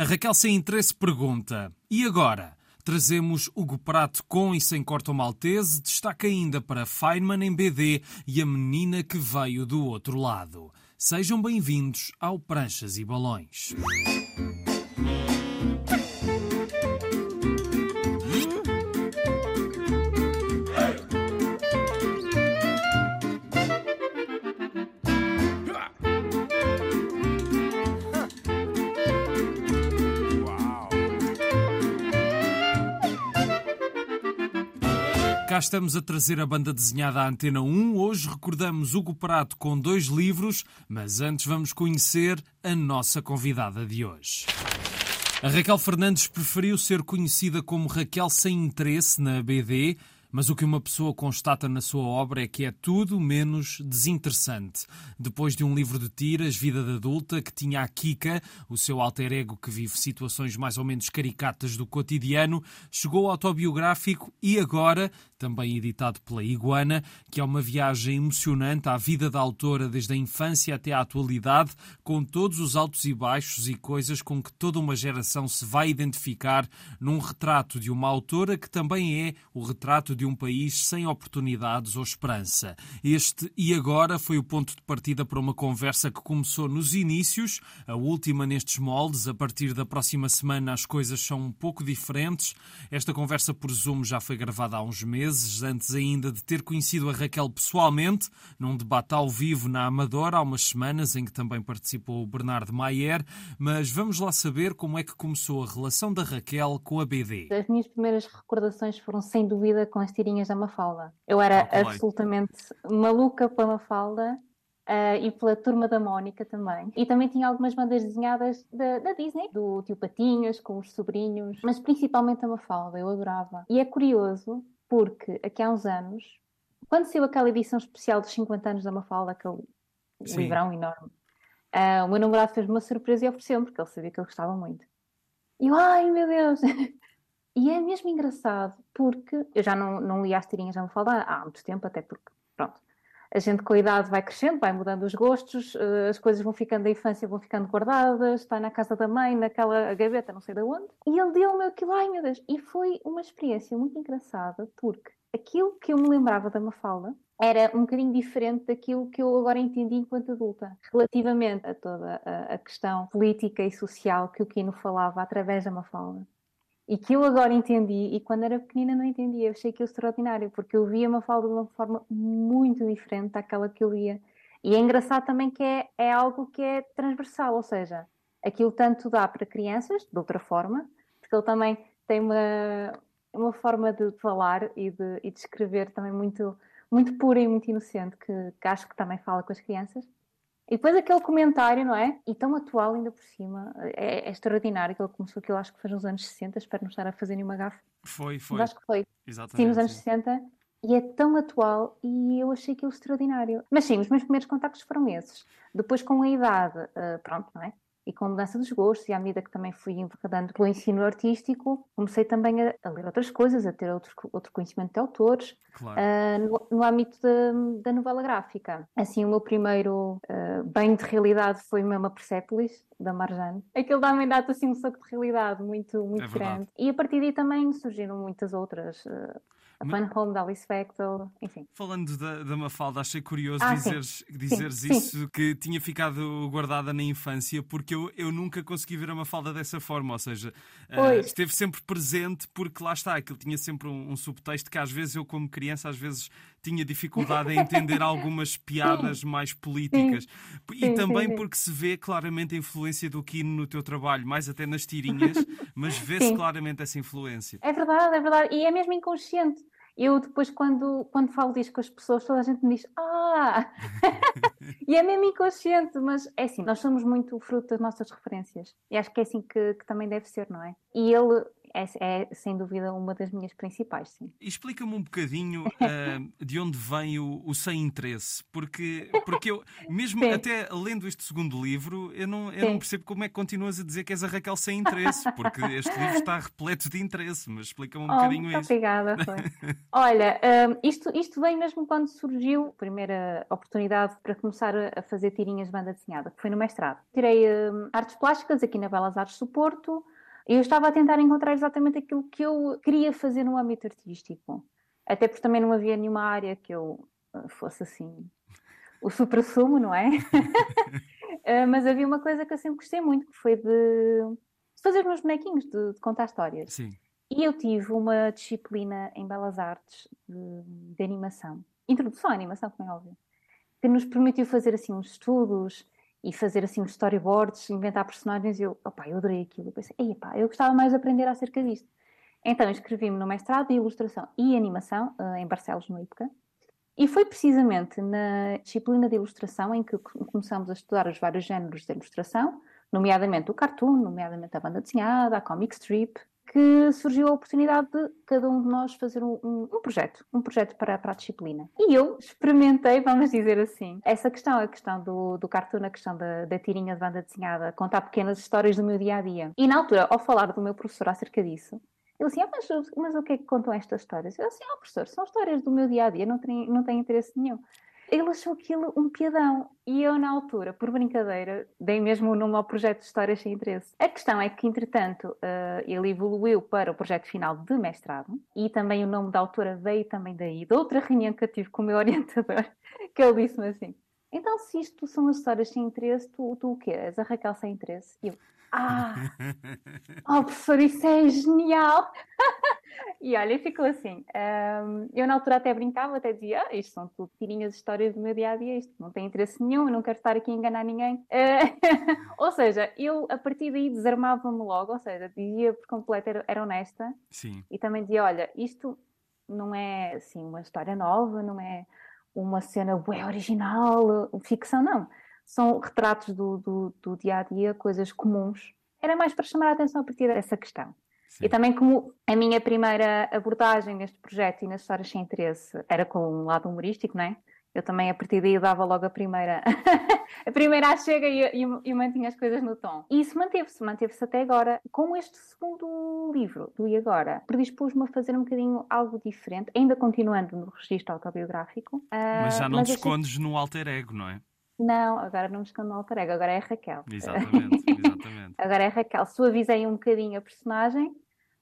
A Raquel Sem Interesse pergunta: e agora? Trazemos Hugo Prato com e sem corto maltese, destaca ainda para Feynman em BD e a menina que veio do outro lado. Sejam bem-vindos ao Pranchas e Balões. Estamos a trazer a banda desenhada à Antena 1. Hoje recordamos Hugo Prato com dois livros, mas antes vamos conhecer a nossa convidada de hoje. A Raquel Fernandes preferiu ser conhecida como Raquel sem interesse na BD, mas o que uma pessoa constata na sua obra é que é tudo menos desinteressante. Depois de um livro de tiras, Vida de Adulta, que tinha a Kika, o seu alter ego que vive situações mais ou menos caricatas do cotidiano, chegou ao autobiográfico e agora também editado pela Iguana, que é uma viagem emocionante à vida da autora desde a infância até à atualidade, com todos os altos e baixos e coisas com que toda uma geração se vai identificar num retrato de uma autora que também é o retrato de um país sem oportunidades ou esperança. Este e agora foi o ponto de partida para uma conversa que começou nos inícios, a última nestes moldes. A partir da próxima semana as coisas são um pouco diferentes. Esta conversa por Zoom já foi gravada há uns meses antes ainda de ter conhecido a Raquel pessoalmente, num debate ao vivo na Amadora, há umas semanas, em que também participou o Bernardo Maier. Mas vamos lá saber como é que começou a relação da Raquel com a BD. As minhas primeiras recordações foram, sem dúvida, com as tirinhas da Mafalda. Eu era ah, absolutamente maluca pela Mafalda Uh, e pela Turma da Mónica também. E também tinha algumas bandas desenhadas da, da, Disney, do Tio Patinhas, com os sobrinhos, mas principalmente a Mafalda, eu adorava. E é curioso porque aqui há uns anos, quando saiu aquela edição especial dos 50 anos da Mafalda, aquele Sim. livrão enorme, uh, o meu namorado fez-me uma surpresa e ofereceu-me, porque ele sabia que ele gostava muito. E eu, ai meu Deus! e é mesmo engraçado, porque eu já não, não li as tirinhas da Mafalda há muito tempo, até porque, pronto, a gente com a idade vai crescendo, vai mudando os gostos, uh, as coisas vão ficando da infância, vão ficando guardadas, está na casa da mãe, naquela gaveta, não sei de onde. E ele deu-me aquilo, ai meu Deus, e foi uma experiência muito engraçada, porque aquilo que eu me lembrava da Mafalda era um bocadinho diferente daquilo que eu agora entendi enquanto adulta, relativamente a toda a, a questão política e social que o Kino falava através da Mafalda e que eu agora entendi, e quando era pequenina não entendia, eu achei aquilo extraordinário, porque eu via uma falda de uma forma muito diferente daquela que eu via. E é engraçado também que é, é algo que é transversal, ou seja, aquilo tanto dá para crianças, de outra forma, porque ele também tem uma, uma forma de falar e de, e de escrever também muito, muito pura e muito inocente, que, que acho que também fala com as crianças. E depois aquele comentário, não é? E tão atual ainda por cima. É, é extraordinário que ele começou aquilo, acho que foi nos anos 60, espero não estar a fazer nenhuma gafe. Foi, foi. Mas acho que foi. Exatamente. Sim, nos anos sim. 60. E é tão atual e eu achei aquilo extraordinário. Mas sim, os meus primeiros contactos foram esses. Depois, com a idade, uh, pronto, não é? E com mudança dos gostos, e à medida que também fui enverdando pelo ensino artístico, comecei também a, a, ler outras coisas, a ter outro, outro conhecimento de autores, claro. uh, no, no, âmbito da, da, novela gráfica. Assim, o meu primeiro uh, bem de realidade foi mesmo a Persepolis, da Marjane. Aquele dá-me dá assim um soco de realidade muito, muito é grande. E a partir daí também surgiram muitas outras. Uh, a Fun Home da Alice Bechtel, enfim. Falando da, da Mafalda, achei curioso ah, dizeres, dizeres sim, isso, sim. que tinha ficado guardada na infância, porque eu, eu nunca consegui ver a Mafalda dessa forma, ou seja, uh, esteve sempre presente, porque lá está, aquilo tinha sempre um, um, subtexto que às vezes eu, como criança, às vezes tinha dificuldade em entender algumas piadas mais políticas. E também porque se vê claramente a influência do Kino no teu trabalho, mais até nas tirinhas, mas vê-se claramente essa influência. É verdade, é verdade, e é mesmo inconsciente eu depois, quando, quando falo disto com as pessoas, toda a gente me diz Ah! e é mesmo inconsciente, mas é assim, nós somos muito fruto das nossas referências. E acho que é assim que, que também deve ser, não é? E ele, é, é, sem dúvida uma das minhas principais, sim. Explica-me um bocadinho uh, de onde vem o, o, sem interesse, porque, porque eu, mesmo sim. até lendo este segundo livro, eu não, eu não percebo como é que continuas a dizer que és a Raquel sem interesse, porque este livro está repleto de interesse, mas explica-me um oh, bocadinho muito isso. Obrigada, Olha, um, isto, isto vem mesmo quando surgiu a primeira oportunidade para começar a fazer tirinhas de banda desenhada, que foi no mestrado. Tirei um, artes plásticas aqui na Belas Artes do Porto, eu estava a tentar encontrar exatamente aquilo que eu queria fazer no âmbito artístico. Até porque também não havia nenhuma área que eu uh, fosse assim o supra-sumo, não é? uh, mas havia uma coisa que eu sempre gostei muito, que foi de, de fazer meus bonequinhos, de, de, contar histórias. Sim. E eu tive uma disciplina em Belas Artes de, de animação, introdução à animação, como é óbvio, que nos permitiu fazer assim uns estudos e fazer assim uns storyboards, inventar personagens, e eu, opa, eu adorei aquilo. Eu pensei, ei, eu gostava mais de aprender acerca disto. Então inscrevi-me no mestrado de Ilustração e Animação uh, em Barcelos, no IPCA, e foi precisamente na disciplina de Ilustração em que começamos a estudar os vários géneros de ilustração, nomeadamente o cartoon, nomeadamente a banda desenhada, a comic strip, que surgiu a oportunidade de cada um de nós fazer um, um, um projeto, um projeto para, para, a disciplina. E eu experimentei, vamos dizer assim, essa questão, a questão do, do cartoon, a questão da, da tirinha de banda desenhada, contar pequenas histórias do meu dia a dia. E na altura, ao falar do meu professor acerca disso, ele assim, ah, mas, mas o que é que contam estas histórias? Eu assim, ah, professor, são histórias do meu dia a dia, não tem, não tem interesse nenhum ele achou aquilo um piadão. E eu, na altura, por brincadeira, dei mesmo o nome ao projeto de Histórias Sem Interesse. A questão é que, entretanto, uh, ele evoluiu para o projeto final de mestrado e também o nome da autora veio também daí, de outra reunião que eu tive com o meu orientador, que ele disse-me assim: então, se isto são as histórias sem interesse, tu, tu o quê? És a Raquel sem interesse? E eu, ah, oh professor, isso é genial! e olha, ficou assim. Um, eu na altura até brincava, até dizia, ah, isto são tudo tirinhas histórias do meu dia a dia, isto não tem interesse nenhum, eu não quero estar aqui a enganar ninguém. Uh, ou seja, eu a partir daí desarmava-me logo, ou seja, dizia por completo, era, era honesta. Sim. E também dizia, olha, isto não é assim uma história nova, não é uma cena bem original, ficção, não são retratos do, do, do, dia a dia, coisas comuns. Era mais para chamar a atenção a partir dessa questão. Sim. E também como a minha primeira abordagem neste projeto e nas histórias sem interesse era com um lado humorístico, não é? Eu também a partir daí dava logo a primeira a primeira chega e, e, e, mantinha as coisas no tom. E isso manteve-se, manteve-se até agora. Com este segundo livro, do E Agora, predispus-me a fazer um bocadinho algo diferente, ainda continuando no registro autobiográfico. Mas já não te escondes no alter ego, não é? Não, agora não me escondo no alter ego, agora é a Raquel. Exatamente, exatamente. agora é Raquel. Suavizei um bocadinho a personagem,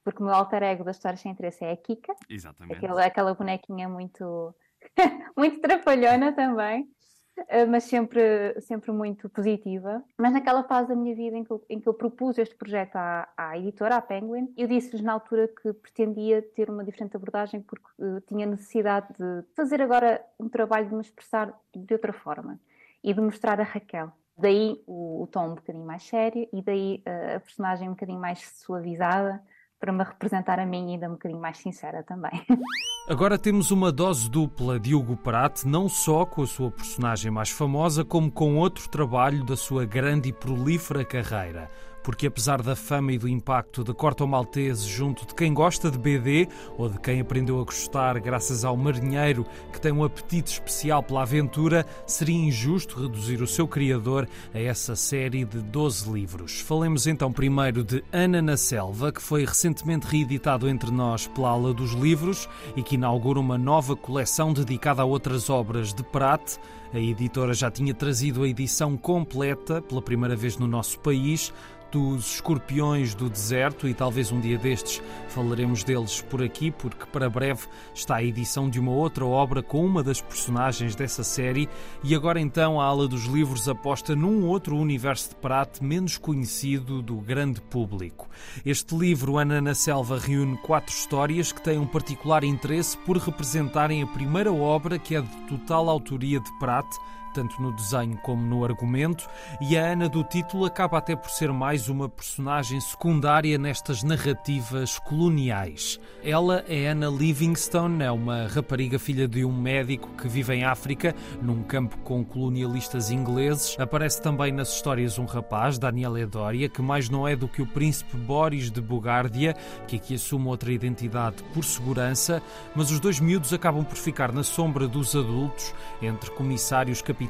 porque o meu alter ego das histórias sem interesse é a Kika. Exatamente. Aquela, aquela bonequinha muito, muito trapalhona também. Eh, mas sempre, sempre muito positiva. Mas naquela fase da minha vida em que eu, em que eu propus este projeto à, à editora, à Penguin, eu disse-lhes na altura que pretendia ter uma diferente abordagem porque uh, tinha necessidade de fazer agora um trabalho de me expressar de outra forma e de mostrar a Raquel. Daí o, o tom um bocadinho mais sério e daí uh, a personagem um bocadinho mais suavizada para me representar a mim ainda um bocadinho mais sincera também. Agora temos uma dose dupla de Hugo Pratt, não só com a sua personagem mais famosa, como com outro trabalho da sua grande e prolífera carreira porque apesar da fama e do impacto de Corto Maltese junto de quem gosta de BD ou de quem aprendeu a gostar graças ao marinheiro que tem um apetite especial pela aventura, seria injusto reduzir o seu criador a essa série de 12 livros. Falemos então primeiro de Ana na Selva, que foi recentemente reeditado entre nós pela Ala dos Livros e que inaugura uma nova coleção dedicada a outras obras de Prat. A editora já tinha trazido a edição completa pela primeira vez no nosso país dos escorpiões do deserto e talvez um dia destes falaremos deles por aqui, porque para breve está a edição de uma outra obra com uma das personagens dessa série e agora então a ala dos livros aposta num outro universo de Pratt menos conhecido do grande público. Este livro, Ana na Selva, reúne quatro histórias que têm um particular interesse por representarem a primeira obra que é de total autoria de Pratt tanto no desenho como no argumento, e a Ana do título acaba até por ser mais uma personagem secundária nestas narrativas coloniais. Ela é Anna Livingstone, é uma rapariga filha de um médico que vive em África, num campo com colonialistas ingleses. Aparece também nas histórias um rapaz, Daniel Edoria, que mais não é do que o príncipe Boris de Bugardia, que aqui assume outra identidade por segurança, mas os dois miúdos acabam por ficar na sombra dos adultos, entre comissários, capitães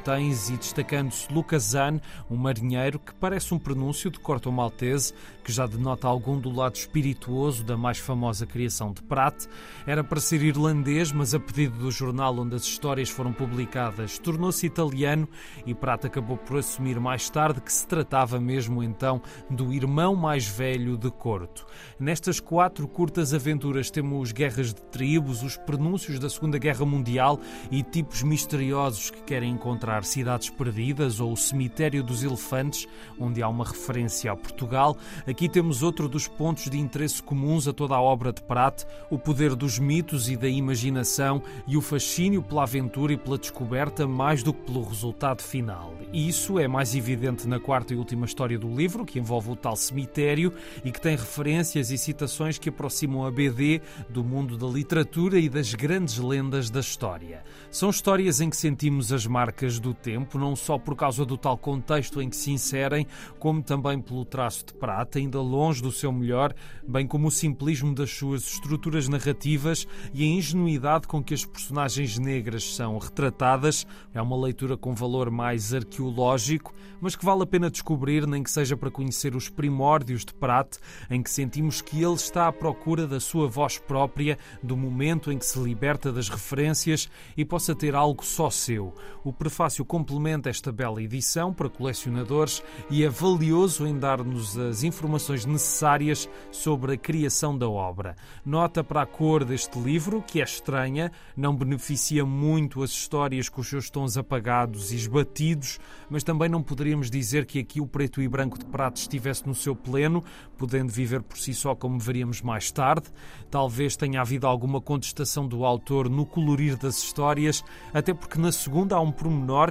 e destacando-se Lucas Zan, um marinheiro que parece um prenúncio de Corto Maltese, que já denota algum do lado espirituoso da mais famosa criação de Pratt. Era para ser irlandês, mas a pedido do jornal onde as histórias foram publicadas, tornou-se italiano e Pratt acabou por assumir mais tarde que se tratava mesmo então do irmão mais velho de Corto. Nestas quatro curtas aventuras temos guerras de tribos, os prenúncios da Segunda Guerra Mundial e tipos misteriosos que querem encontrar cidades perdidas ou o cemitério dos elefantes, onde há uma referência a Portugal. Aqui temos outro dos pontos de interesse comuns a toda a obra de Pratt, o poder dos mitos e da imaginação e o fascínio pela aventura e pela descoberta mais do que pelo resultado final. E isso é mais evidente na quarta e última história do livro, que envolve o tal cemitério e que tem referências e citações que aproximam a BD do mundo da literatura e das grandes lendas da história. São histórias em que sentimos as marcas do tempo, não só por causa do tal contexto em que se inserem, como também pelo traço de prata, ainda longe do seu melhor, bem como o simplismo das suas estruturas narrativas e a ingenuidade com que as personagens negras são retratadas. É uma leitura com valor mais arqueológico, mas que vale a pena descobrir, nem que seja para conhecer os primórdios de Pratt, em que sentimos que ele está à procura da sua voz própria, do momento em que se liberta das referências e possa ter algo só seu. O prefácio complementa esta bela edição para colecionadores e é valioso em dar-nos as informações necessárias sobre a criação da obra. Nota para a cor deste livro, que é estranha, não beneficia muito as histórias com os seus tons apagados e esbatidos, mas também não poderíamos dizer que aqui o preto e branco de prato estivesse no seu pleno, podendo viver por si só como veríamos mais tarde. Talvez tenha havido alguma contestação do autor no colorir das histórias, até porque na segunda há um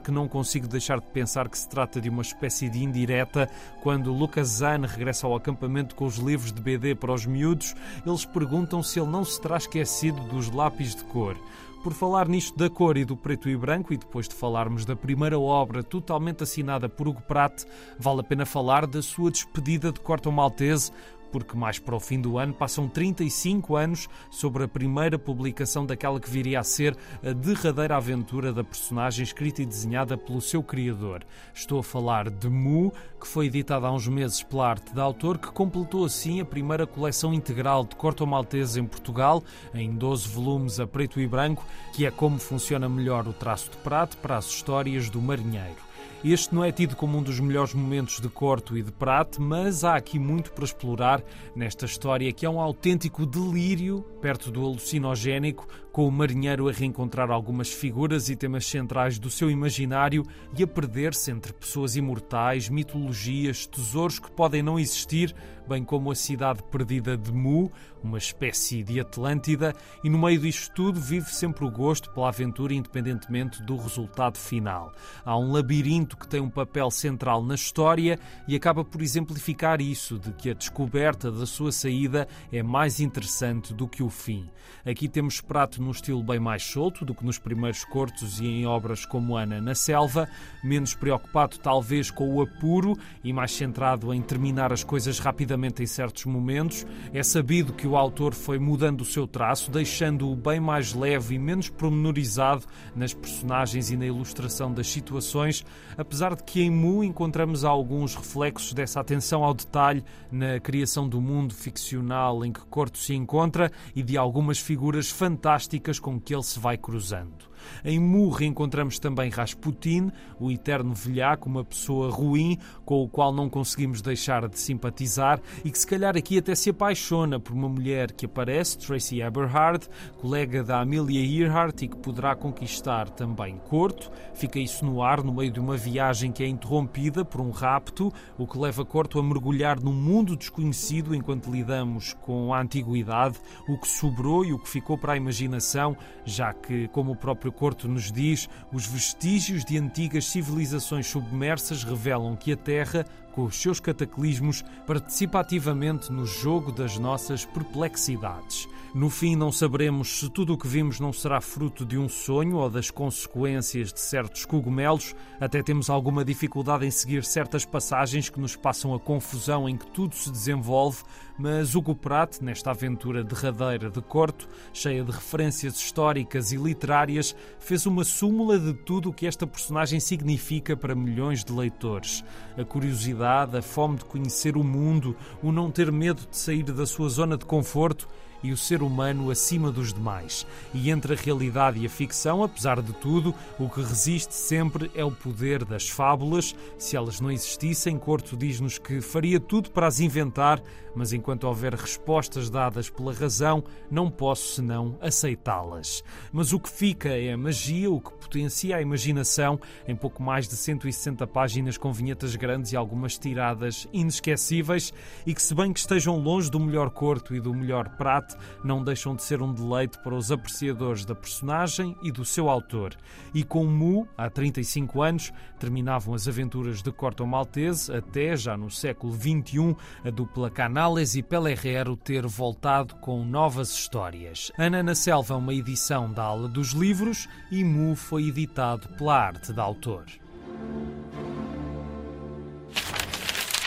que não consigo deixar de pensar que se trata de uma espécie de indireta quando Lucas Zahn regressa ao acampamento com os livros de BD para os miúdos, eles perguntam se ele não se terá esquecido dos lápis de cor. Por falar nisto da cor e do preto e branco, e depois de falarmos da primeira obra totalmente assinada por Hugo Pratt, vale a pena falar da sua despedida de Corto Maltese, porque mais para o fim do ano passam 35 anos sobre a primeira publicação daquela que viria a ser a derradeira aventura da personagem escrita e desenhada pelo seu criador. Estou a falar de Mu, que foi editada há uns meses pela arte da autor, que completou assim a primeira coleção integral de corto maltese em Portugal, em 12 volumes a preto e branco, que é como funciona melhor o traço de prato para as histórias do marinheiro. Este não é tido como um dos melhores momentos de Corto e de Prate, mas há aqui muito para explorar nesta história que é um autêntico delírio perto do alucinogénico, com o marinheiro a reencontrar algumas figuras e temas centrais do seu imaginário e a perder-se entre pessoas imortais, mitologias, tesouros que podem não existir, bem como a cidade perdida de Mu, uma espécie de Atlântida, e no meio disto tudo vive sempre o gosto pela aventura, independentemente do resultado final. Há um labirinto que tem um papel central na história e acaba por exemplificar isso, de que a descoberta da sua saída é mais interessante do que o fim. Aqui temos prato num estilo bem mais solto do que nos primeiros cortos e em obras como Ana na Selva, menos preocupado talvez com o apuro e mais centrado em terminar as coisas rapidamente em certos momentos. É sabido que o autor foi mudando o seu traço, deixando-o bem mais leve e menos promenorizado nas personagens e na ilustração das situações, apesar de que em Mu encontramos alguns reflexos dessa atenção ao detalhe na criação do mundo ficcional em que Corto se encontra e de algumas figuras fantásticas com que ele se vai cruzando. Em Mu encontramos também Rasputin, o eterno velhaco, uma pessoa ruim com o qual não conseguimos deixar de simpatizar e que se calhar aqui até se apaixona por uma mulher que aparece, Tracy Eberhard, colega da Amelia Earhart e que poderá conquistar também Corto. Fica isso no ar no meio de uma viagem que é interrompida por um rapto, o que leva Corto a mergulhar num mundo desconhecido enquanto lidamos com a antiguidade, o que sobrou e o que ficou para a imaginação, já que, como o próprio Corto nos diz, os vestígios de antigas civilizações submersas revelam que a Terra com os seus cataclismos, participa ativamente no jogo das nossas perplexidades. No fim, não saberemos se tudo o que vimos não será fruto de um sonho ou das consequências de certos cogumelos. Até temos alguma dificuldade em seguir certas passagens que nos passam a confusão em que tudo se desenvolve, mas Hugo Pratt, nesta aventura derradeira de Corto, cheia de referências históricas e literárias, fez uma súmula de tudo o que esta personagem significa para milhões de leitores. A curiosidade, a fome de conhecer o mundo, o não ter medo de sair da sua zona de conforto e o ser humano acima dos demais. E entre a realidade e a ficção, apesar de tudo, o que resiste sempre é o poder das fábulas. Se elas não existissem, Corto diz-nos que faria tudo para as inventar, mas enquanto houver respostas dadas pela razão, não posso senão aceitá-las. Mas o que fica é a magia, o que potencia a imaginação, em pouco mais de 160 páginas com vinhetas grandes e algumas tiradas inesquecíveis, e que, se bem que estejam longe do melhor corto e do melhor prato, não deixam de ser um deleite para os apreciadores da personagem e do seu autor. E com Mu, há 35 anos, terminavam as aventuras de Corto Maltese, até já no século XXI, a dupla Canal Canales e Pellerero ter voltado com novas histórias. Ana na Selva é uma edição da Ala dos Livros e Mu foi editado pela Arte da Autor.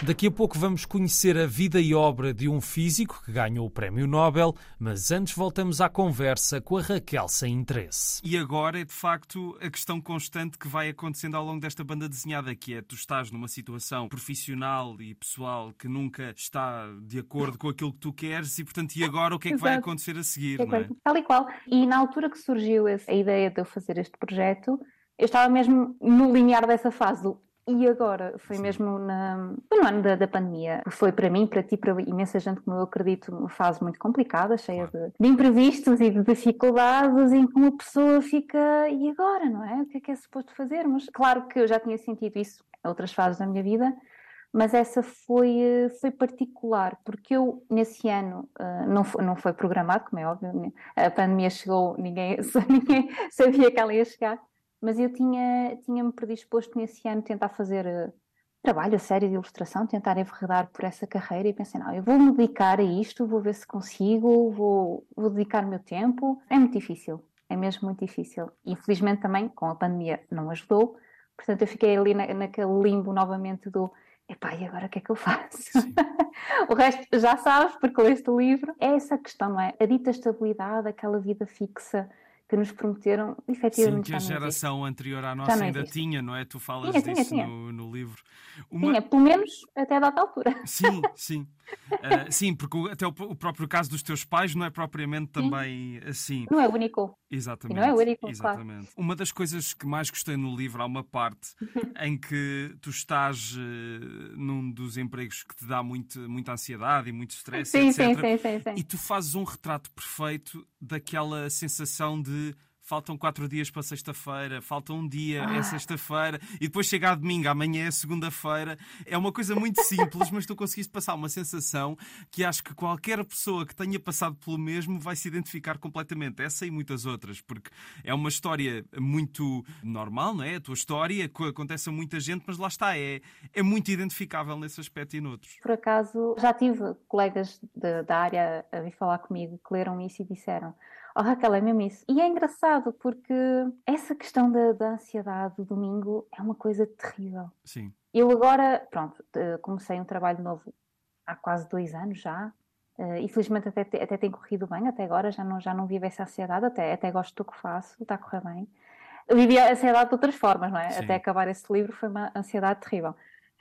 Daqui a pouco vamos conhecer a vida e obra de um físico que ganhou o Prémio Nobel, mas antes voltamos à conversa com a Raquel sem interesse. E agora é de facto a questão constante que vai acontecendo ao longo desta banda desenhada, que é tu estás numa situação profissional e pessoal que nunca está de acordo com aquilo que tu queres e, portanto, e agora o que é que vai acontecer a seguir? É, é? Tal e qual. E na altura que surgiu a ideia de eu fazer este projeto, eu estava mesmo no limiar dessa fase do e agora, foi Sim. mesmo na, no ano da, da, pandemia. Foi para mim, para ti, para imensa gente, como eu acredito, uma fase muito complicada, cheia de, de, imprevistos e de dificuldades, em que uma pessoa fica, e agora, não é? O que é que é suposto fazermos? Claro que eu já tinha sentido isso em outras fases da minha vida, mas essa foi, foi particular, porque eu, nesse ano, eh, não foi, não foi programado, como é óbvio, né? a pandemia chegou, ninguém, ninguém sabia que ela ia chegar, mas eu tinha, tinha-me predisposto nesse ano tentar fazer uh, trabalho a sério de ilustração, tentar enverredar por essa carreira e pensei, não, eu vou me dedicar a isto, vou ver se consigo, vou, vou dedicar o meu tempo. É muito difícil, é mesmo muito difícil. Infelizmente também, com a pandemia, não ajudou, portanto eu fiquei ali na, naquele limbo novamente do epá, e agora o que é que eu faço? o resto já sabes, porque com este livro é essa questão, não é? A dita estabilidade, aquela vida fixa, que nos prometeram efetivamente. Sim, que a geração anterior à nossa ainda existe. tinha, não é? Tu falas tinha, disso tinha, tinha. No, no, livro. Uma... Tinha, pelo menos até a data altura. Sim, sim. Uh, sim, porque até o, o, próprio caso dos teus pais não é propriamente também sim. assim. Não é único. Exatamente. E não é único, Exatamente. Claro. Uma das coisas que mais gostei no livro, há uma parte em que tu estás uh, num dos empregos que te dá muito, muita ansiedade e muito stress, sim, etc. Sim, sim, sim, sim. E tu fazes um retrato perfeito daquela sensação de faltam quatro dias para sexta-feira, falta um dia, é ah. é sexta-feira, e depois chega a domingo, amanhã é segunda-feira. É uma coisa muito simples, mas tu conseguiste passar uma sensação que acho que qualquer pessoa que tenha passado pelo mesmo vai se identificar completamente. Essa e muitas outras, porque é uma história muito normal, não é? A tua história, que acontece a muita gente, mas lá está, é, é muito identificável nesse aspecto e noutros. Por acaso, já tive colegas de, da área a vir falar comigo que leram isso e disseram Oh, Raquel, é mesmo isso. E é engraçado porque essa questão da, da ansiedade do domingo é uma coisa terrível. Sim. Eu agora, pronto, comecei um trabalho novo há quase dois anos já. Uh, infelizmente até, até tem corrido bem, até agora já não, já não vivo essa ansiedade, até, até gosto do que faço, está a correr bem. Eu vivi a ansiedade de outras formas, não é? Sim. Até acabar esse livro foi uma ansiedade terrível.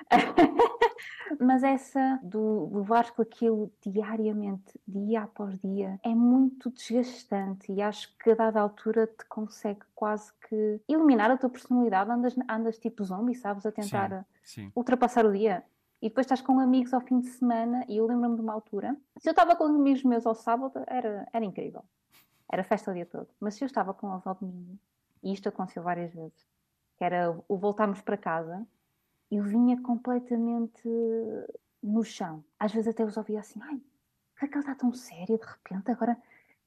Mas essa do levar com aquilo diariamente, dia após dia, é muito desgastante e acho que a dada altura te consegue quase que eliminar a tua personalidade. Andas, andas tipo zombie, sabes? A tentar sim, sim. ultrapassar o dia. E depois estás com amigos ao fim de semana, e eu lembro-me de uma altura. Se eu estava com amigos meus ao sábado, era, era incrível. Era festa o dia todo. Mas se eu estava com eles ao domingo, e isto aconteceu várias vezes, que era o voltarmos para casa, eu vinha completamente no chão. Às vezes até os ouvia assim, ai, que ela está tão séria de repente, agora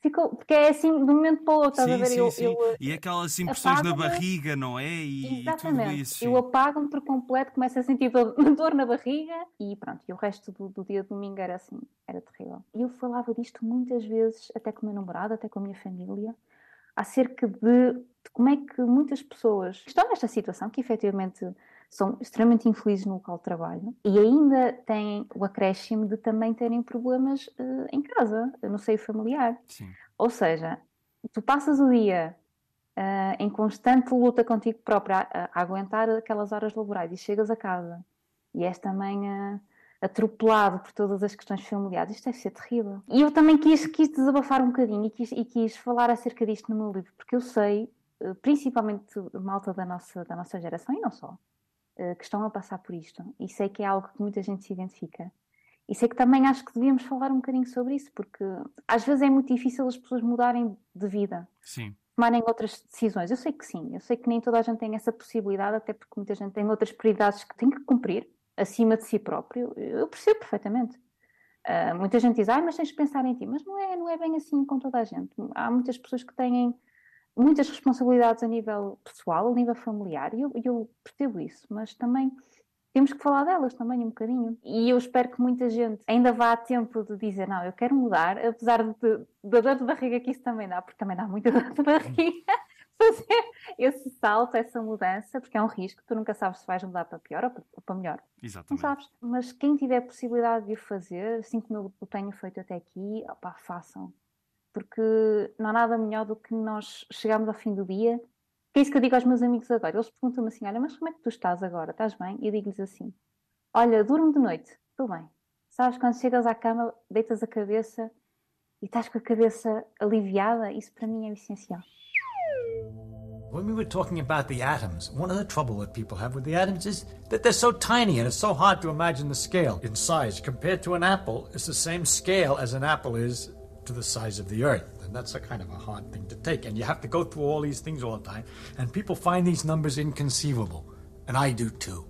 ficou, porque é assim de um momento para o outro, sim, a ver? Sim, eu, sim. Eu, e aquelas impressões na barriga, não é? E, Exatamente. tudo isso. Eu apago-me por completo, começo a sentir dor na barriga e pronto, e o resto do, do dia de domingo era assim, era terrível. E eu falava disto muitas vezes, até com o meu namorado, até com a minha família, acerca de, de como é que muitas pessoas estão nesta situação, que efetivamente são extremamente infelizes no local de trabalho e ainda têm o acréscimo de também terem problemas uh, em casa, no seio familiar. Sim. Ou seja, tu passas o dia uh, em constante luta contigo própria a, a, aguentar aquelas horas laborais e chegas a casa e és também uh, atropelado por todas as questões familiares, isto deve ser terrível. E eu também quis, quis desabafar um bocadinho e quis, e quis falar acerca disto no meu livro, porque eu sei, principalmente malta da nossa, da nossa geração e não só, uh, que estão a passar por isto. E sei que é algo que muita gente se identifica. E sei que também acho que devíamos falar um bocadinho sobre isso, porque às vezes é muito difícil as pessoas mudarem de vida. Sim. Tomarem outras decisões. Eu sei que sim, eu sei que nem toda a gente tem essa possibilidade, até porque muita gente tem outras prioridades que tem que cumprir acima de si próprio. Eu percebo perfeitamente. Uh, muita gente diz, ah, mas tens de pensar em ti. Mas não é, não é bem assim com toda a gente. Há muitas pessoas que têm muitas responsabilidades a nível pessoal, a nível familiar, e eu, eu percebo isso, mas também temos que falar delas também um bocadinho. E eu espero que muita gente ainda vá a tempo de dizer, não, eu quero mudar, apesar de, da dor de barriga que isso também dá, porque também dá muita dor de barriga, fazer esse salto, essa mudança, porque é um risco, tu nunca sabes se vais mudar para pior ou para melhor. Exatamente. Não sabes. Mas quem tiver a possibilidade de o fazer, assim como eu tenho feito até aqui, opá, façam porque não há nada melhor do que nós chegarmos ao fim do dia. Que é isso que eu digo aos meus amigos agora. Eles perguntam-me assim: Olha, mas como é que tu estás agora? Estás bem? E eu digo-lhes assim: Olha, durmo de noite, estou bem. Sabes, quando chegas à cama, deitas a cabeça e estás com a cabeça aliviada, isso para mim é essencial. When we were talking about the atoms, one of the trouble that people have with the atoms is that they're so tiny and it's so hard to imagine the scale in size. Compared to an apple, it's the same scale as an apple is to the size of the earth. And that's a kind of a hard thing to take. And you have to go through all these things all the time. And people find these numbers inconceivable.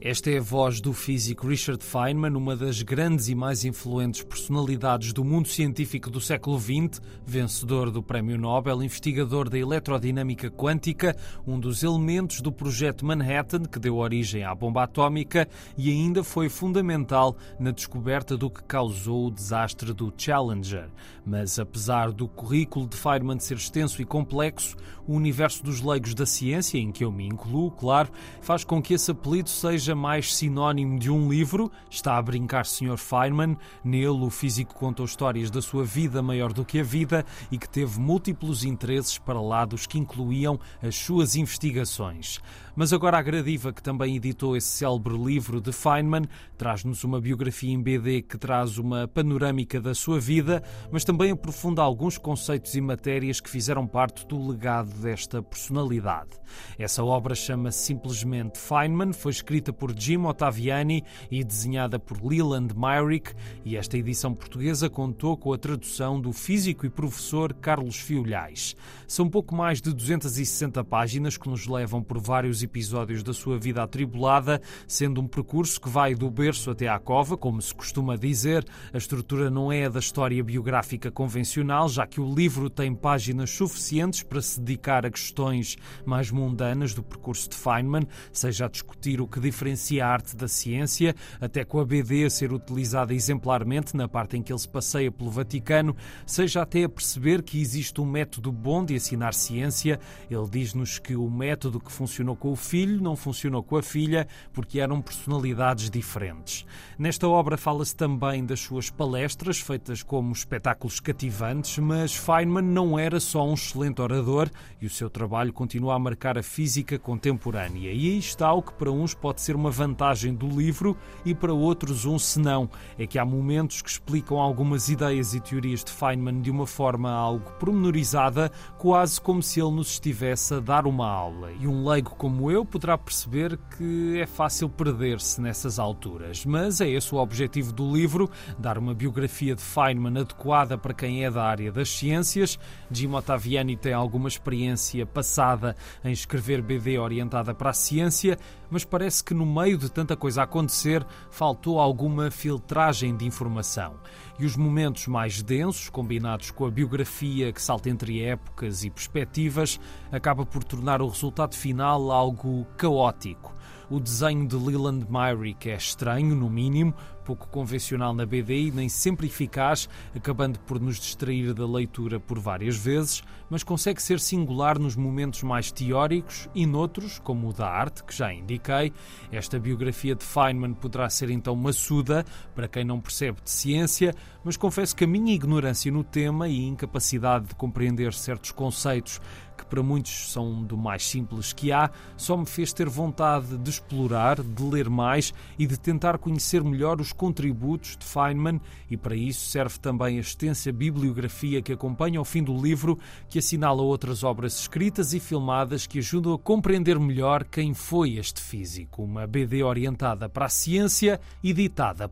Esta é a voz do físico Richard Feynman, uma das grandes e mais influentes personalidades do mundo científico do século XX, vencedor do Prémio Nobel, investigador da eletrodinâmica quântica, um dos elementos do projeto Manhattan que deu origem à bomba atómica e ainda foi fundamental na descoberta do que causou o desastre do Challenger. Mas apesar do currículo de Feynman ser extenso e complexo, o universo dos leigos da ciência, em que eu me incluo, claro, faz com que esse apelido seja mais sinónimo de um livro. Está a brincar Sr. Feynman. Nele, o físico contou histórias da sua vida maior do que a vida e que teve múltiplos interesses para lá dos que incluíam as suas investigações. Mas agora a Gradiva, que também editou esse célebre livro de Feynman, traz-nos uma biografia em BD que traz uma panorâmica da sua vida, mas também aprofunda alguns conceitos e matérias que fizeram parte do legado desta personalidade. Essa obra chama-se simplesmente Feynman, foi escrita por Jim Ottaviani e desenhada por Leland Myrick, e esta edição portuguesa contou com a tradução do físico e professor Carlos Fiolhais. São pouco mais de 260 páginas que nos levam por vários episódios da sua vida atribulada, sendo um percurso que vai do berço até à cova, como se costuma dizer. A estrutura não é a da história biográfica convencional, já que o livro tem páginas suficientes para se dedicar a questões mais mundanas do percurso de Feynman, seja a discutir o que diferencia a arte da ciência, até com a BD a ser utilizada exemplarmente na parte em que ele se passeia pelo Vaticano, seja até a perceber que existe um método bom de ensinar ciência. Ele diz-nos que o método que funcionou com o filho não funcionou com a filha porque eram personalidades diferentes. Nesta obra fala-se também das suas palestras, feitas como espetáculos cativantes, mas Feynman não era só um excelente orador e o seu trabalho continua a marcar a física contemporânea. E aí está o que para uns pode ser uma vantagem do livro e para outros um senão. É que há momentos que explicam algumas ideias e teorias de Feynman de uma forma algo pormenorizada, quase como se ele nos estivesse a dar uma aula. E um leigo como eu poderá perceber que é fácil perder-se nessas alturas. Mas é esse o objetivo do livro: dar uma biografia de Feynman adequada para quem é da área das ciências. Jim Ottaviani tem alguma experiência passada em escrever BD orientada para a ciência, mas parece que no meio de tanta coisa a acontecer faltou alguma filtragem de informação. E os momentos mais densos, combinados com a biografia que salta entre épocas e perspectivas, acaba por tornar o resultado final algo caótico. O desenho de Leland Myrick é estranho, no mínimo, pouco convencional na BD e nem sempre eficaz, acabando por nos distrair da leitura por várias vezes, mas consegue ser singular nos momentos mais teóricos e noutros, como o da arte, que já indiquei. Esta biografia de Feynman poderá ser então maçuda para quem não percebe de ciência, mas confesso que a minha ignorância no tema e incapacidade de compreender certos conceitos que para muitos são do mais simples que há, só me fez ter vontade de explorar, de ler mais e de tentar conhecer melhor os contributos de Feynman, e para isso serve também a extensa bibliografia que acompanha o fim do livro, que assinala outras obras escritas e filmadas que ajudam a compreender melhor quem foi este físico, uma BD orientada para a ciência e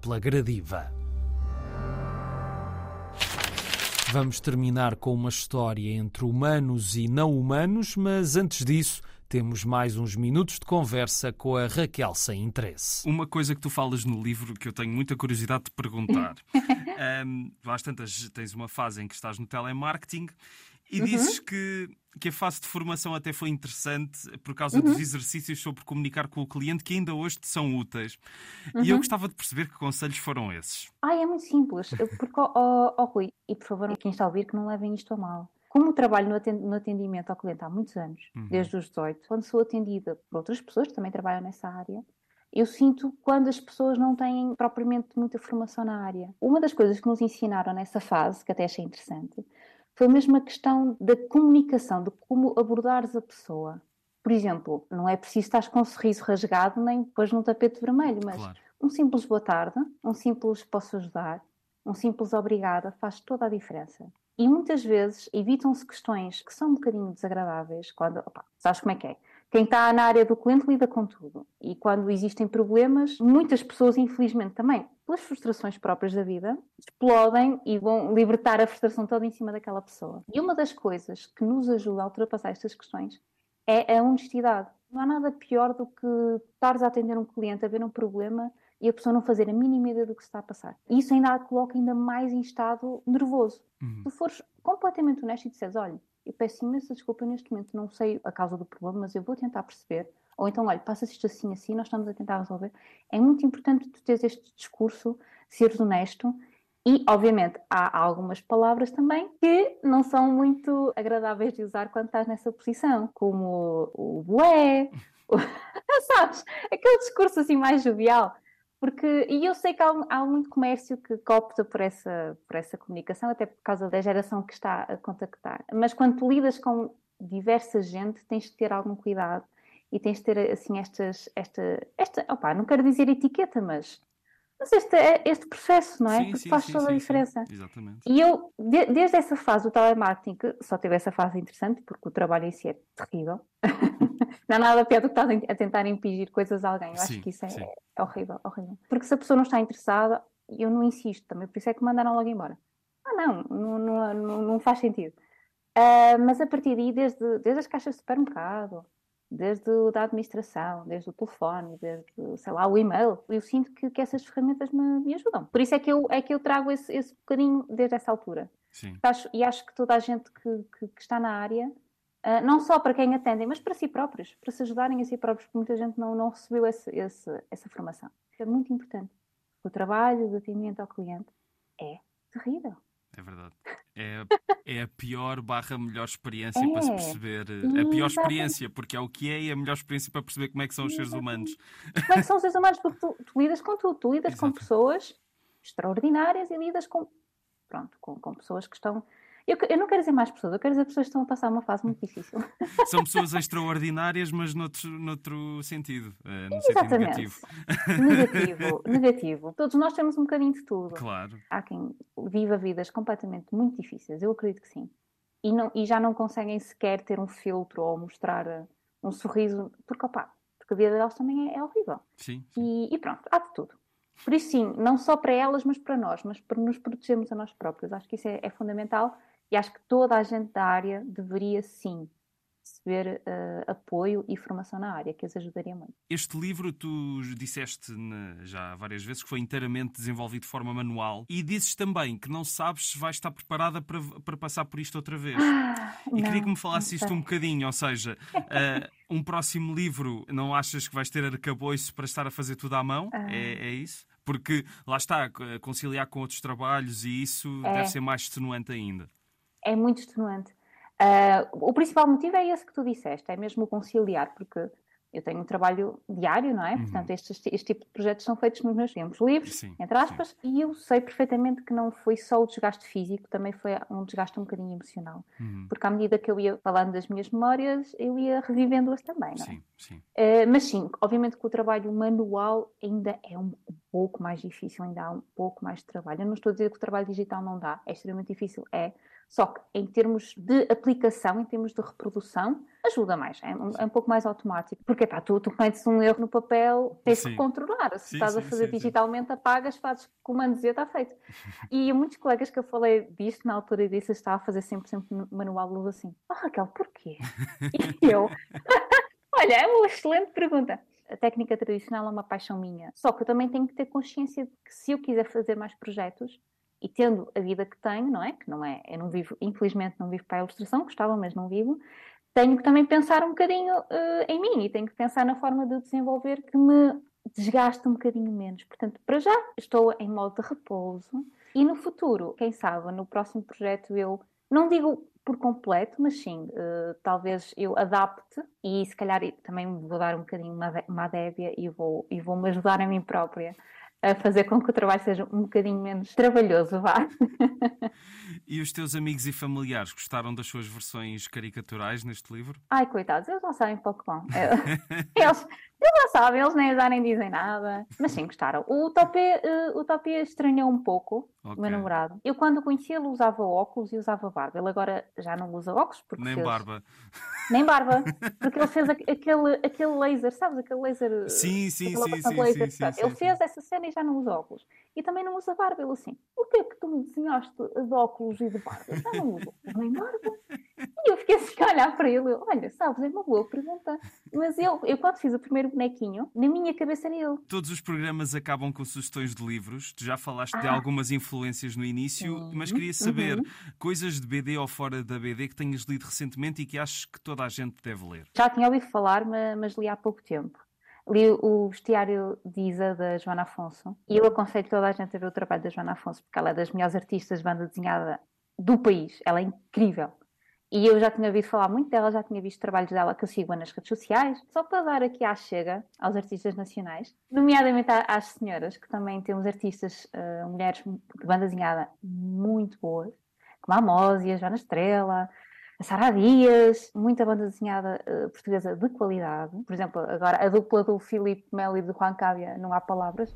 pela Gradiva. Vamos terminar com uma história entre humanos e não humanos, mas antes disso, temos mais uns minutos de conversa com a Raquel sem interesse. Uma coisa que tu falas no livro que eu tenho muita curiosidade de perguntar. um, às tantas, tens uma fase em que estás no telemarketing e uhum. dizes que, que a fase de formação até foi interessante por causa uhum. dos exercícios sobre comunicar com o cliente que ainda hoje te são úteis. Uhum. E eu uhum. gostava de perceber que conselhos foram esses. Ai, é muito simples. Porque, oh, oh, oh, Rui, e por favor, quem está a ouvir, que não levem isto a mal. Como trabalho no atendimento ao cliente há muitos anos, uhum. desde os 18, quando sou atendida por outras pessoas que também trabalham nessa área, eu sinto quando as pessoas não têm propriamente muita formação na área. Uma das coisas que nos ensinaram nessa fase, que até achei interessante, foi mesmo a questão da comunicação, de como abordares a pessoa. Por exemplo, não é preciso estar com um sorriso rasgado nem depois num tapete vermelho, mas claro. um simples boa tarde, um simples posso ajudar, um simples obrigada faz toda a diferença. E muitas vezes evitam-se questões que são um bocadinho desagradáveis quando, opa, sabes como é que é? Quem está na área do cliente lida com tudo. E quando existem problemas, muitas pessoas, infelizmente também, pelas frustrações próprias da vida, explodem e vão libertar a frustração toda em cima daquela pessoa. E uma das coisas que nos ajuda a ultrapassar estas questões é a honestidade. Não há nada pior do que estares a atender um cliente a ver um problema e a pessoa não fazer a mínima ideia do que se está a passar. E isso ainda a coloca ainda mais em estado nervoso. Uhum. Se fores completamente honesto e disseres, olha, eu peço imensa desculpa neste momento, não sei a causa do problema, mas eu vou tentar perceber. Ou então, olha, passa-se isto assim, assim, nós estamos a tentar resolver. É muito importante tu teres este discurso, seres honesto e, obviamente, há algumas palavras também que não são muito agradáveis de usar quando estás nessa posição, como o bué, o... sabes? Aquele discurso assim mais jovial. Porque, e eu sei que há, há, muito comércio que opta por essa, por essa comunicação, até por causa da geração que está a contactar. Mas quando tu lidas com diversa gente, tens de ter algum cuidado e tens de ter, assim, estas, esta, esta opa, não quero dizer etiqueta, mas, mas este, este processo, não é? Sim, Porque sim, faz sim, toda a diferença. Exatamente. E eu, de, desde essa fase do telemarketing, que só teve essa fase interessante, porque o trabalho em si é terrível, não há nada pior do que estar a tentar impingir coisas a alguém. Eu acho que isso é, é, horrível, horrível. Porque se a pessoa não está interessada, eu não insisto também, por isso é que mandaram logo embora. Ah, não, não, não, não faz sentido. Uh, mas a partir daí, desde, desde as caixas de supermercado, desde da administração, desde o telefone, desde, sei lá, o e-mail, eu sinto que, que essas ferramentas me, me, ajudam. Por isso é que eu, é que eu trago esse, esse bocadinho desde essa altura. Sim. Acho, e acho que toda a gente que, que, que está na área Uh, não só para quem atendem, mas para si próprios, para se ajudarem a si próprios, porque muita gente não, não recebeu esse, esse, essa formação. É muito importante. O trabalho de atendimento ao cliente é terrível. É verdade. É, é a pior barra melhor experiência é. para se perceber. A pior experiência, porque é o que é e a melhor experiência para perceber como é que são os seres humanos. Como é que são os seres humanos? Porque tu, tu lidas com tudo. Tu lidas Exato. com pessoas extraordinárias e lidas com, pronto, com, com pessoas que estão eu, eu, não quero dizer mais pessoas, eu quero dizer pessoas que estão a passar uma fase muito difícil. São pessoas extraordinárias, mas noutro, noutro sentido, uh, no Exatamente. negativo. Negativo, negativo. Todos nós temos um bocadinho de tudo. Claro. Há quem viva vidas completamente muito difíceis, eu acredito que sim. E, não, e já não conseguem sequer ter um filtro ou mostrar eh, um sorriso, porque, opa, porque a vida delas também é, é horrível. Sim. sim. E, e pronto, há de tudo. Por isso, sim, não só para elas, mas para nós, mas para nos protegermos a nós próprios. Acho que isso é, é fundamental e acho que toda a gente da área deveria sim receber uh, apoio e formação na área, que os ajudaria muito. Este livro, tu disseste já várias vezes que foi inteiramente desenvolvido de forma manual e dizes também que não sabes se vais estar preparada para, para passar por isto outra vez. Ah, e não, queria que me falasse isto um bocadinho, ou seja, uh, um próximo livro, não achas que vais ter arcabouço para estar a fazer tudo à mão? Ah. É, é isso? Porque lá está, conciliar com outros trabalhos e isso é. deve ser mais extenuante ainda. É muito extenuante. Uh, o principal motivo é esse que tu disseste, é mesmo conciliar, porque eu tenho um trabalho diário, não é? Uhum. Portanto, estes, este tipo de projetos são feitos nos meus tempos livres, sim, entre aspas, sim. e eu sei perfeitamente que não foi só o desgaste físico, também foi um desgaste um bocadinho emocional. Uhum. Porque à medida que eu ia falando das minhas memórias, eu ia revivendo-as também, não é? Sim, sim. Uh, mas sim, obviamente que o trabalho manual ainda é um, um pouco mais difícil, ainda há um pouco mais de trabalho. Eu não estou a dizer que o trabalho digital não dá, é extremamente difícil, é, só que em termos de aplicação, em termos de reprodução, ajuda mais, é um, é um pouco mais automático. Porque pá, tu, tu cometes um erro no papel, tens sim. que controlar. Se sim, estás sim, a fazer digitalmente, apagas, fazes comandos e está feito. e muitos colegas que eu falei disto na altura disse estava a fazer sempre, sempre manual luz assim. Ah, oh, Raquel, porquê? e eu, olha, é uma excelente pergunta a técnica tradicional é uma paixão minha. Só que eu também tenho que ter consciência de que se eu quiser fazer mais projetos, e tendo a vida que tenho, não é? Que não é, eu não vivo, infelizmente não vivo para a ilustração, gostava, mas não vivo, tenho que também pensar um bocadinho uh, em mim e tenho que pensar na forma de desenvolver que me desgaste um bocadinho menos. Portanto, para já estou em modo de repouso e no futuro, quem sabe, no próximo projeto eu não digo por completo, mas sim, uh, talvez eu adapte e se calhar também vou dar um bocadinho uma, uma adébia e vou, e vou me ajudar a mim própria a fazer com que o trabalho seja um bocadinho menos trabalhoso, vá. E os teus amigos e familiares gostaram das suas versões caricaturais neste livro? Ai, coitados, eles não sabem pouco bom. eles, eles não sabem, eles nem já nem dizem nada. Mas sim, gostaram. O Utopia, uh, Utopia estranhou um pouco, okay. o meu namorado. Eu, quando o conheci, ele usava óculos e usava barba. Ele agora já não usa óculos. Porque nem fez... barba. Nem barba. Porque ele fez aquele, aquele laser, sabes? Aquele laser. Sim, sim, sim, sim, laser, sim, sim, Ele fez essa cena e já não usa óculos. E também não usa barba. Ele assim, o que é que tu me desenhaste de óculos e de barba? Eu não uso nem barba. E eu fiquei assim a olhar para ele. Olha, sabes, é uma boa pergunta. Mas eu, eu quando fiz o primeiro bonequinho, na minha cabeça era ele. Todos os programas acabam com sugestões de livros. Tu já falaste ah. de algumas influências no início, Sim. mas queria saber uhum. coisas de BD ou fora da BD que tenhas lido recentemente e que achas que toda a gente deve ler. Já tinha ouvido falar, mas li há pouco tempo. Li o Bestiário de Isa, da Joana Afonso, e eu aconselho toda a gente a ver o trabalho da Joana Afonso, porque ela é das melhores artistas de banda desenhada do país. Ela é incrível. E eu já tinha ouvido falar muito dela, já tinha visto trabalhos dela que eu sigo nas redes sociais, só para dar aqui à chega aos artistas nacionais, nomeadamente às senhoras, que também temos artistas, uh, mulheres de banda desenhada muito boas, como a Amósia, a Joana Estrela, a Sara Dias, muita banda desenhada uh, portuguesa de qualidade. Por exemplo, agora a dupla do Filipe Melo e do Juan Cávia, não há palavras.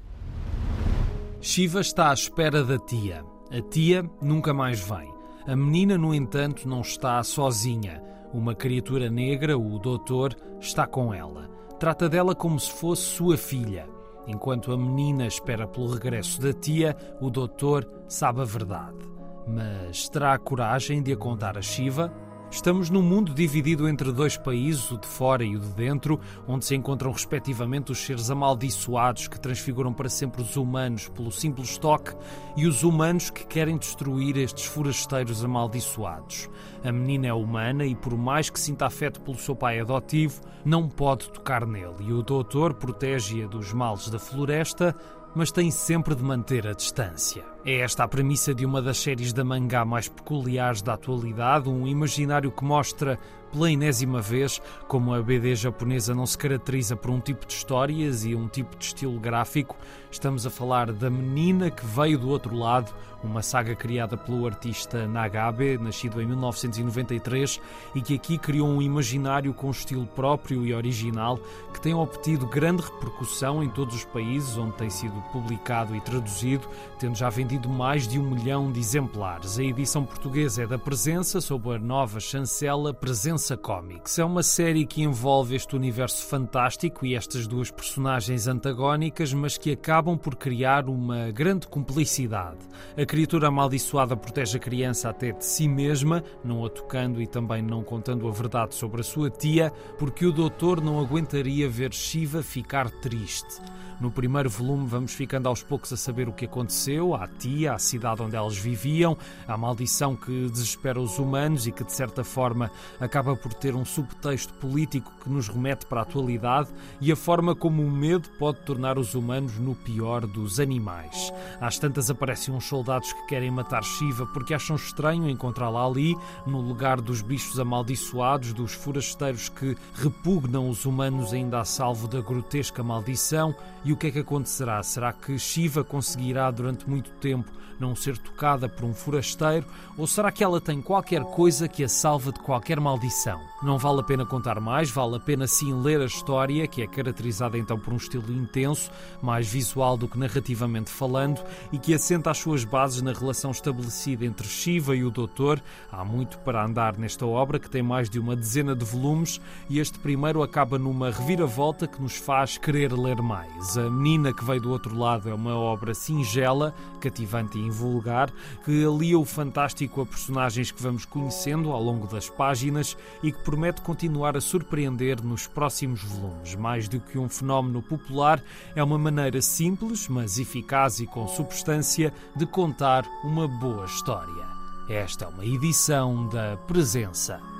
Shiva está à espera da tia. A tia nunca mais vem. A menina, no entanto, não está sozinha. Uma criatura negra, o doutor, está com ela. Trata dela como se fosse sua filha. Enquanto a menina espera pelo regresso da tia, o doutor sabe a verdade. Mas terá a coragem de a contar a Shiva? Estamos num mundo dividido entre dois países, o de fora e o de dentro, onde se encontram respectivamente os seres amaldiçoados que transfiguram para sempre os humanos pelo simples toque e os humanos que querem destruir estes forasteiros amaldiçoados. A menina é humana e, por mais que sinta afeto pelo seu pai adotivo, não pode tocar nele, e o doutor protege-a dos males da floresta, mas tem sempre de manter a distância. É esta a premissa de uma das séries da mangá mais peculiares da atualidade, um imaginário que mostra pela enésima vez como a BD japonesa não se caracteriza por um tipo de histórias e um tipo de estilo gráfico. Estamos a falar da Menina que veio do outro lado, uma saga criada pelo artista Nagabe, nascido em 1993, e que aqui criou um imaginário com estilo próprio e original que tem obtido grande repercussão em todos os países onde tem sido publicado e traduzido, tendo já vendido mais de um milhão de exemplares. A edição portuguesa é da Presença, sob a nova chancela Presença Comics. É uma série que envolve este universo fantástico e estas duas personagens antagónicas, mas que acabam por criar uma grande cumplicidade. A criatura amaldiçoada protege a criança até de si mesma, não a tocando e também não contando a verdade sobre a sua tia, porque o doutor não aguentaria ver Shiva ficar triste. No primeiro volume, vamos ficando aos poucos a saber o que aconteceu. À tia, à cidade onde elas viviam, a maldição que desespera os humanos e que, de certa forma, acaba por ter um subtexto político que nos remete para a atualidade e a forma como o medo pode tornar os humanos no pior dos animais. Às tantas aparecem uns soldados que querem matar Shiva porque acham estranho encontrá-la ali, no lugar dos bichos amaldiçoados, dos forasteiros que repugnam os humanos ainda a salvo da grotesca maldição e o que é que acontecerá? Será que Shiva conseguirá durante muito tempo não ser tocada por um forasteiro? Ou será que ela tem qualquer coisa que a salva de qualquer maldição? Não vale a pena contar mais, vale a pena sim ler a história, que é caracterizada então por um estilo intenso, mais visual do que narrativamente falando, e que assenta as suas bases na relação estabelecida entre Shiva e o Doutor. Há muito para andar nesta obra, que tem mais de uma dezena de volumes, e este primeiro acaba numa reviravolta que nos faz querer ler mais. A Menina que veio do outro lado é uma obra singela, cativante e invulgar, que alia o fantástico a personagens que vamos conhecendo ao longo das páginas e que promete continuar a surpreender nos próximos volumes. Mais do que um fenómeno popular, é uma maneira simples, mas eficaz e com substância de contar uma boa história. Esta é uma edição da Presença.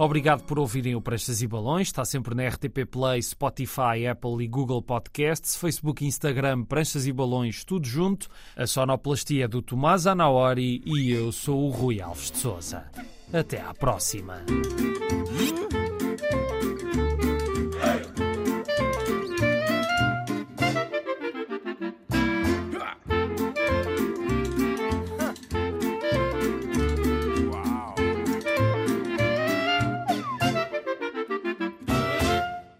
Obrigado por ouvirem o Prestas e Balões. Está sempre na RTP Play, Spotify, Apple e Google Podcasts, Facebook e Instagram, Pranchas e Balões, tudo junto. A sonoplastia é do Tomás Anaori e eu sou o Rui Alves de Souza. Até à próxima.